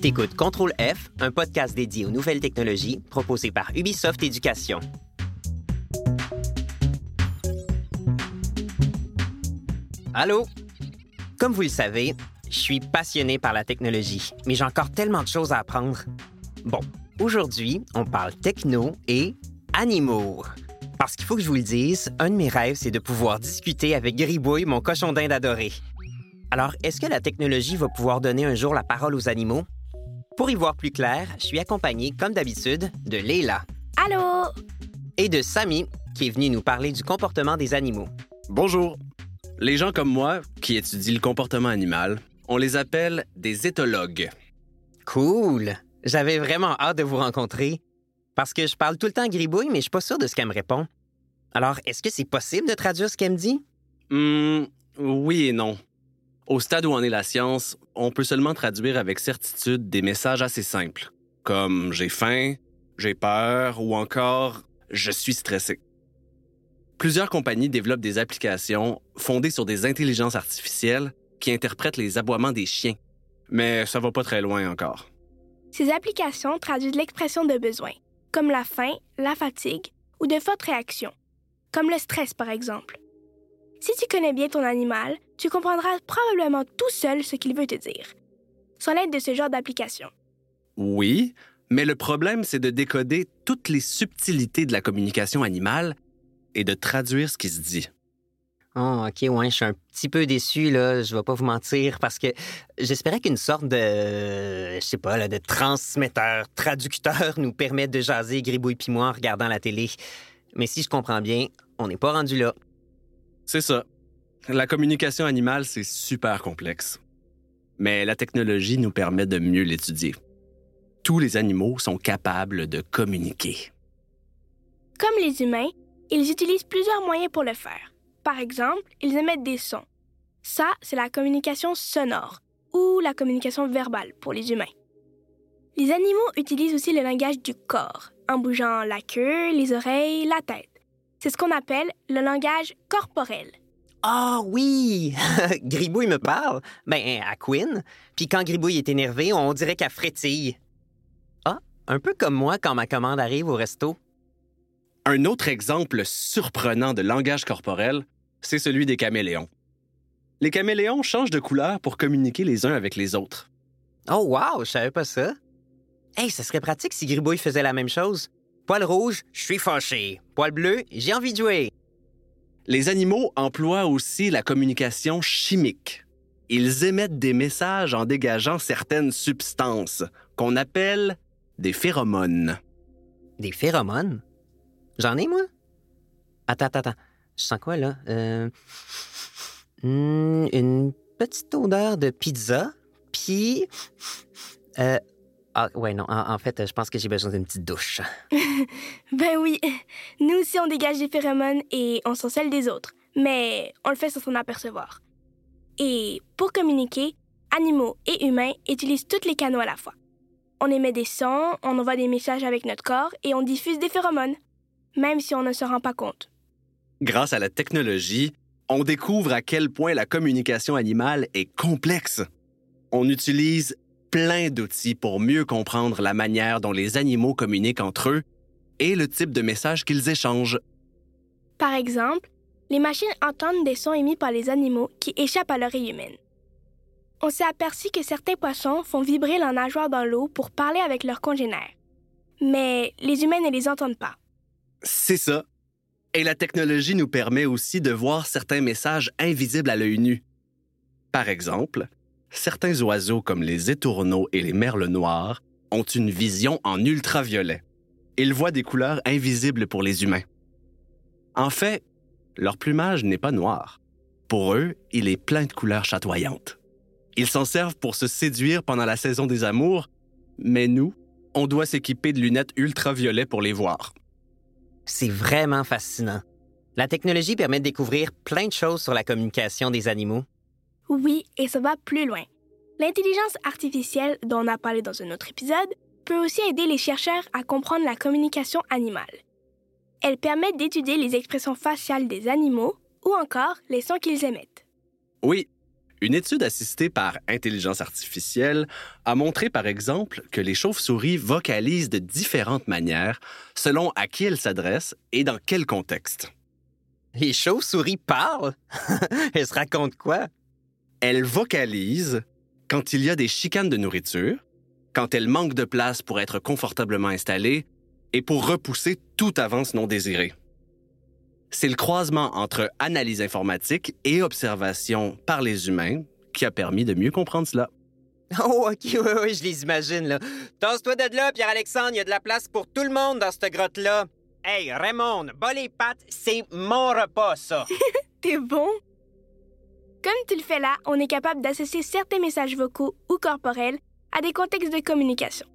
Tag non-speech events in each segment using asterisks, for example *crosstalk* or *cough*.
T'écoutes Contrôle F, un podcast dédié aux nouvelles technologies proposé par Ubisoft Éducation. Allô? Comme vous le savez, je suis passionné par la technologie, mais j'ai encore tellement de choses à apprendre. Bon, aujourd'hui, on parle techno et animaux. Parce qu'il faut que je vous le dise, un de mes rêves, c'est de pouvoir discuter avec Gribouille, mon cochon d'Inde adoré. Alors, est-ce que la technologie va pouvoir donner un jour la parole aux animaux? Pour y voir plus clair, je suis accompagné, comme d'habitude, de Leila. Allô? Et de Samy, qui est venu nous parler du comportement des animaux. Bonjour. Les gens comme moi, qui étudient le comportement animal, on les appelle des éthologues. Cool! J'avais vraiment hâte de vous rencontrer. Parce que je parle tout le temps gribouille, mais je suis pas sûr de ce qu'elle me répond. Alors, est-ce que c'est possible de traduire ce qu'elle me dit? Hmm, oui et non. Au stade où en est la science, on peut seulement traduire avec certitude des messages assez simples, comme j'ai faim, j'ai peur ou encore je suis stressé. Plusieurs compagnies développent des applications fondées sur des intelligences artificielles qui interprètent les aboiements des chiens. Mais ça va pas très loin encore. Ces applications traduisent l'expression de besoin, comme la faim, la fatigue ou de fortes réactions, comme le stress par exemple. Si tu connais bien ton animal, tu comprendras probablement tout seul ce qu'il veut te dire, sans l'aide de ce genre d'application. Oui, mais le problème, c'est de décoder toutes les subtilités de la communication animale et de traduire ce qui se dit. Oh, OK, ouais, je suis un petit peu déçu, là, je vais pas vous mentir, parce que j'espérais qu'une sorte de, je sais pas, là, de transmetteur, traducteur nous permette de jaser Gribouille puis moi en regardant la télé. Mais si je comprends bien, on n'est pas rendu là. C'est ça. La communication animale, c'est super complexe. Mais la technologie nous permet de mieux l'étudier. Tous les animaux sont capables de communiquer. Comme les humains, ils utilisent plusieurs moyens pour le faire. Par exemple, ils émettent des sons. Ça, c'est la communication sonore ou la communication verbale pour les humains. Les animaux utilisent aussi le langage du corps, en bougeant la queue, les oreilles, la tête. C'est ce qu'on appelle le langage corporel. Ah oui! *laughs* Gribouille me parle. Ben, à Quinn. Puis quand Gribouille est énervé, on dirait qu'elle frétille. Ah, un peu comme moi quand ma commande arrive au resto. Un autre exemple surprenant de langage corporel, c'est celui des caméléons. Les caméléons changent de couleur pour communiquer les uns avec les autres. Oh wow, je savais pas ça. Hey, ça serait pratique si Gribouille faisait la même chose. Poil rouge, je suis fâché. Poil bleu, j'ai envie de jouer. Les animaux emploient aussi la communication chimique. Ils émettent des messages en dégageant certaines substances qu'on appelle des phéromones. Des phéromones? J'en ai, moi? Attends, attends, attends. Je sens quoi, là? Euh... hmm, une petite odeur de pizza, puis... Euh... Ah, ouais, non, en, en fait, je pense que j'ai besoin d'une petite douche. *laughs* Ben oui, nous aussi on dégage des phéromones et on s'en scelle des autres, mais on le fait sans s'en apercevoir. Et pour communiquer, animaux et humains utilisent tous les canaux à la fois. On émet des sons, on envoie des messages avec notre corps et on diffuse des phéromones, même si on ne se rend pas compte. Grâce à la technologie, on découvre à quel point la communication animale est complexe. On utilise plein d'outils pour mieux comprendre la manière dont les animaux communiquent entre eux et le type de messages qu'ils échangent. Par exemple, les machines entendent des sons émis par les animaux qui échappent à l'oreille humaine. On s'est aperçu que certains poissons font vibrer leur nageoire dans l'eau pour parler avec leurs congénères. Mais les humains ne les entendent pas. C'est ça. Et la technologie nous permet aussi de voir certains messages invisibles à l'œil nu. Par exemple, certains oiseaux comme les étourneaux et les merles noirs ont une vision en ultraviolet. Ils voient des couleurs invisibles pour les humains. En fait, leur plumage n'est pas noir. Pour eux, il est plein de couleurs chatoyantes. Ils s'en servent pour se séduire pendant la saison des amours, mais nous, on doit s'équiper de lunettes ultraviolet pour les voir. C'est vraiment fascinant. La technologie permet de découvrir plein de choses sur la communication des animaux. Oui, et ça va plus loin. L'intelligence artificielle, dont on a parlé dans un autre épisode, peut aussi aider les chercheurs à comprendre la communication animale. Elle permet d'étudier les expressions faciales des animaux ou encore les sons qu'ils émettent. Oui, Une étude assistée par intelligence artificielle a montré par exemple que les chauves-souris vocalisent de différentes manières selon à qui elles s'adressent et dans quel contexte. Les chauves-souris parlent? *laughs* elles se racontent quoi? Elles vocalisent quand il y a des chicanes de nourriture, quand elles manquent de place pour être confortablement installées et pour repousser toute avance non désirée. C'est le croisement entre analyse informatique et observation par les humains qui a permis de mieux comprendre cela. *laughs* Oh, OK, oui, oui, je les imagine, là. Tasse-toi de là, Pierre-Alexandre, il y a de la place pour tout le monde dans cette grotte-là. Hey, Raymond, bas les pattes, c'est mon repas, ça. *laughs* T'es bon? Comme tu le fais là, on est capable d'associer certains messages vocaux ou corporels à des contextes de communication,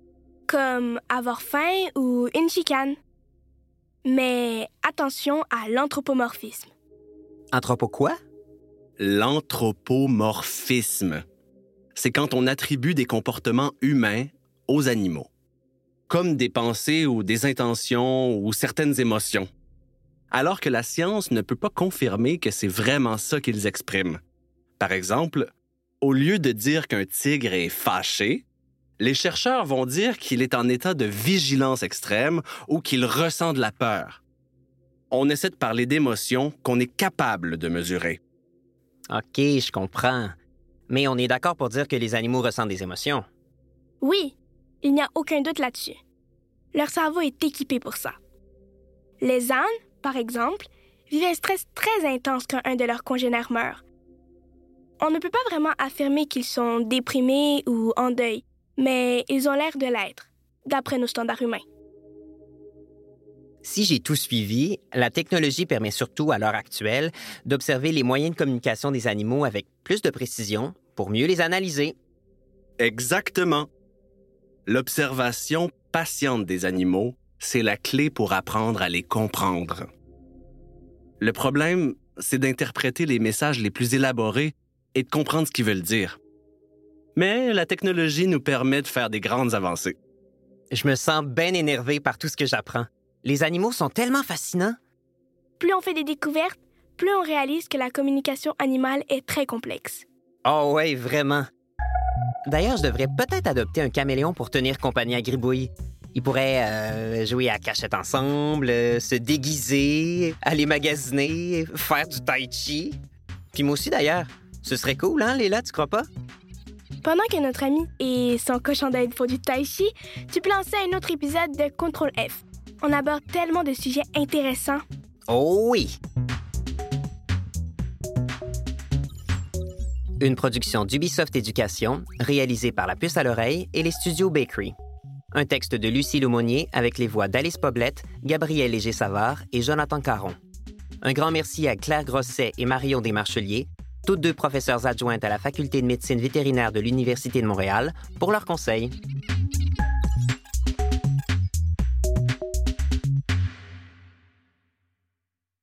comme avoir faim ou une chicane. Mais attention à l'anthropomorphisme. Anthropo quoi? L'anthropomorphisme. C'est quand on attribue des comportements humains aux animaux, comme des pensées ou des intentions ou certaines émotions, alors que la science ne peut pas confirmer que c'est vraiment ça qu'ils expriment. Par exemple, au lieu de dire qu'un tigre est fâché, les chercheurs vont dire qu'il est en état de vigilance extrême ou qu'il ressent de la peur. On essaie de parler d'émotions qu'on est capable de mesurer. OK, je comprends. Mais on est d'accord pour dire que les animaux ressentent des émotions. Oui, il n'y a aucun doute là-dessus. Leur cerveau est équipé pour ça. Les ânes, par exemple, vivent un stress très intense quand un de leurs congénères meurt. On ne peut pas vraiment affirmer qu'ils sont déprimés ou en deuil, mais ils ont l'air de l'être, d'après nos standards humains. Si j'ai tout suivi, la technologie permet surtout, à l'heure actuelle, d'observer les moyens de communication des animaux avec plus de précision pour mieux les analyser. Exactement. L'observation patiente des animaux, c'est la clé pour apprendre à les comprendre. Le problème, c'est d'interpréter les messages les plus élaborés et de comprendre ce qu'ils veulent dire. Mais la technologie nous permet de faire des grandes avancées. Je me sens bien énervé par tout ce que j'apprends. Les animaux sont tellement fascinants. Plus on fait des découvertes, plus on réalise que la communication animale est très complexe. Oh ouais, vraiment. D'ailleurs, je devrais peut-être adopter un caméléon pour tenir compagnie à Gribouille. Ils pourraient euh, jouer à cachette ensemble, euh, se déguiser, aller magasiner, faire du tai chi. Puis moi aussi d'ailleurs. Ce serait cool, hein, Léla, tu crois pas? Pendant que notre ami et son cochon d'Inde font du tai chi, tu peux lancer un autre épisode de Contrôle F. On aborde tellement de sujets intéressants. Oh oui! Une production d'Ubisoft Éducation, réalisée par La Puce à l'oreille et les studios Bakery. Un texte de Lucie Lemonnier avec les voix d'Alice Poblette, Gabriel Léger-Savard et Jonathan Caron. Un grand merci à Claire Grosset et Marion Desmarcheliers, toutes deux professeurs adjointes à la Faculté de médecine vétérinaire de l'Université de Montréal, pour leurs conseils.